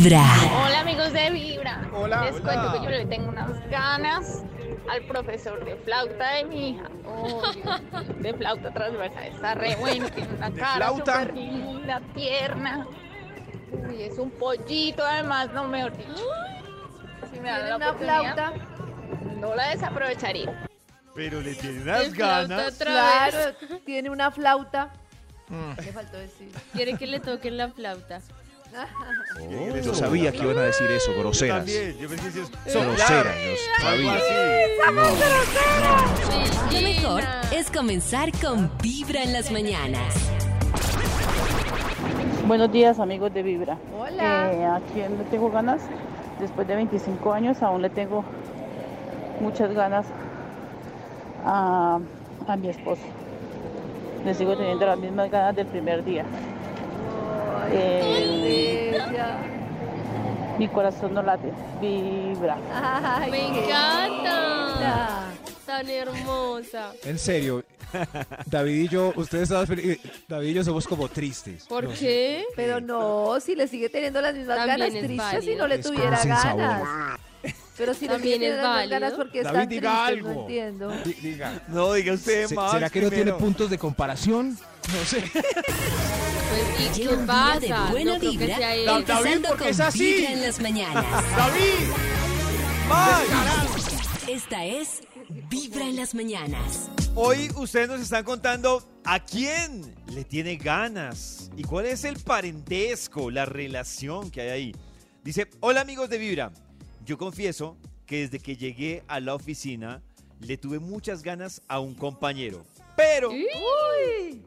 Vibra. Hola amigos de Vibra. Hola, Les hola. cuento que yo le tengo unas ganas al profesor de flauta de mi hija. Oh, Dios, de flauta transversal. Está re bueno, tiene una ¿De cara súper linda, tierna. Uy, es un pollito además, no mejor dicho. Si me dan la una flauta. no la desaprovecharía. Pero le tiene unas flauta ganas. otra Claro, vez. tiene una flauta. Mm. Le faltó decir. Quiere que le toquen la flauta. Yo sabía que iban a decir eso, Yo groseras. también, yo pensé que es Groseras, yo sabía. así. Lo mejor es comenzar con Vibra en las mañanas. Buenos días amigos de Vibra. Hola. Eh, ¿A quién le tengo ganas? Después de 25 años aún le tengo muchas ganas a, a mi esposo. Le sigo teniendo las mismas ganas del primer día. Eh, mi corazón no late, vibra. Ay, Me encanta. linda. Tan hermosa. En serio, David y yo, ustedes estaban felices. David y yo somos como tristes. ¿Por No sé. qué? Pero no, si le sigue teniendo las mismas También ganas es tristes si no le Es tuviera sin sabor. Pero si También es válido. ganas porque David, diga tristes, no algo. entiendo. Di- diga. No, diga usted Se- más. ¿Será que no tiene puntos de comparación? No sé. Pues, ¿y qué pasa? de buena no creo que vibra, sea él. David, porque es así. Vibra en las mañanas. ¡David! ¡Más! Esta es Vibra en las mañanas. Hoy ustedes nos están contando a quién le tiene ganas y cuál es el parentesco, la relación que hay ahí. Dice, hola amigos de Vibra, yo confieso que desde que llegué a la oficina le tuve muchas ganas a un compañero, pero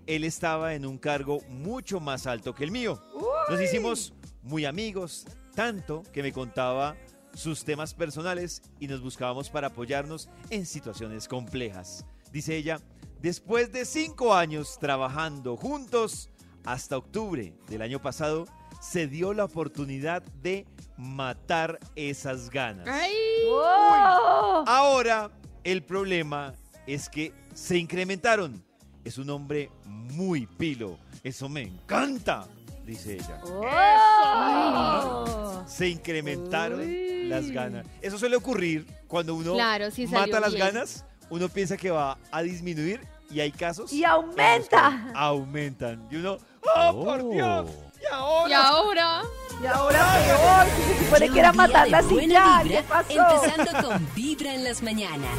él estaba en un cargo mucho más alto que el mío. Nos hicimos muy amigos, tanto que me contaba sus temas personales y nos buscábamos para apoyarnos en situaciones complejas. Dice ella, después de cinco años trabajando juntos, hasta octubre del año pasado, se dio la oportunidad de matar esas ganas. Ay, ¡Oh! Ahora, el problema es que se incrementaron. Es un hombre muy pilo. Eso me encanta, dice ella. ¡Oh! Se incrementaron Uy. las ganas. Eso suele ocurrir cuando uno Claro, sí salió mata las bien. ganas. Uno piensa que va a disminuir y hay casos. Y aumenta. Aumentan. Y uno, ¡oh, por Dios! ¿Y ahora? y ahora. Y ahora peor, si se supone que era matarla buena ya. vibra, ¿Qué pasó? Empezando con Vibra en las mañanas.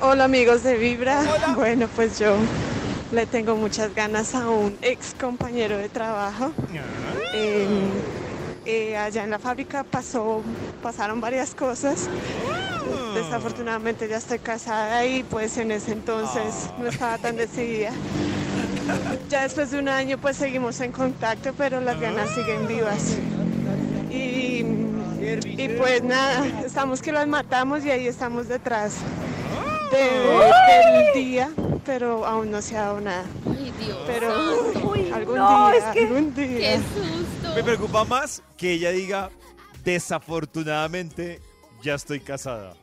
Hola amigos de Vibra. Bueno, pues yo le tengo muchas ganas a un ex compañero de trabajo. Eh, eh, allá en la fábrica pasó, pasaron varias cosas. Desafortunadamente ya estoy casada y pues en ese entonces no estaba tan decidida. Ya después de un año pues seguimos en contacto, pero las ganas siguen vivas. Y, y pues nada, estamos que las matamos y ahí estamos detrás de- del día, pero aún no se ha dado nada. Ay, Dios. Pero Uy, algún no, día, es que- algún Qué día. susto. Me preocupa más que ella diga, desafortunadamente, ya estoy casada.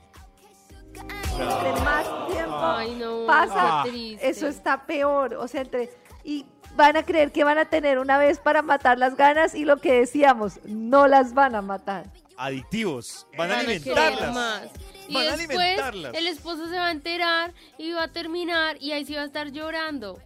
Entre más tiempo Ay, no. pasa, eso está peor. O sea, entre. Y van a creer que van a tener una vez para matar las ganas y lo que decíamos, no las van a matar. Adictivos. Van a Van a alimentarlas. más. Y Van a después alimentarlas. el esposo se va a enterar y va a terminar y ahí sí va a estar llorando.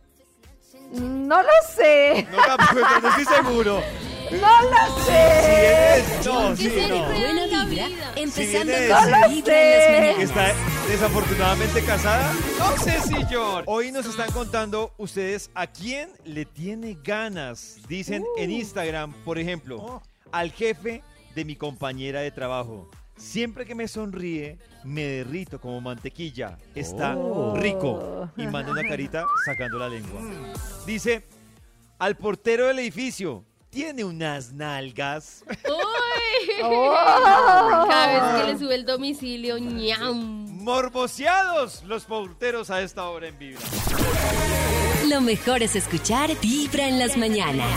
No lo sé, No, tampoco, no estoy seguro. no lo Si sé. eres- no, ¿Qué sí, no. Buena vibra, empezando con de- Vibra en las mañanas. Desafortunadamente casada. No sé si yo. Hoy nos están contando ustedes a quién le tiene ganas. Dicen en Instagram, por ejemplo, al jefe de mi compañera de trabajo. Siempre que me sonríe, me derrito como mantequilla. Está Oh. rico. Y manda una carita sacando la lengua. Dice, al portero del edificio, tiene unas nalgas. ¡Uy! Oh. Cada vez que le sube el domicilio, ñam. Morboseados los porteros a esta hora en Vibra. Lo mejor es escuchar Vibra en las mañanas.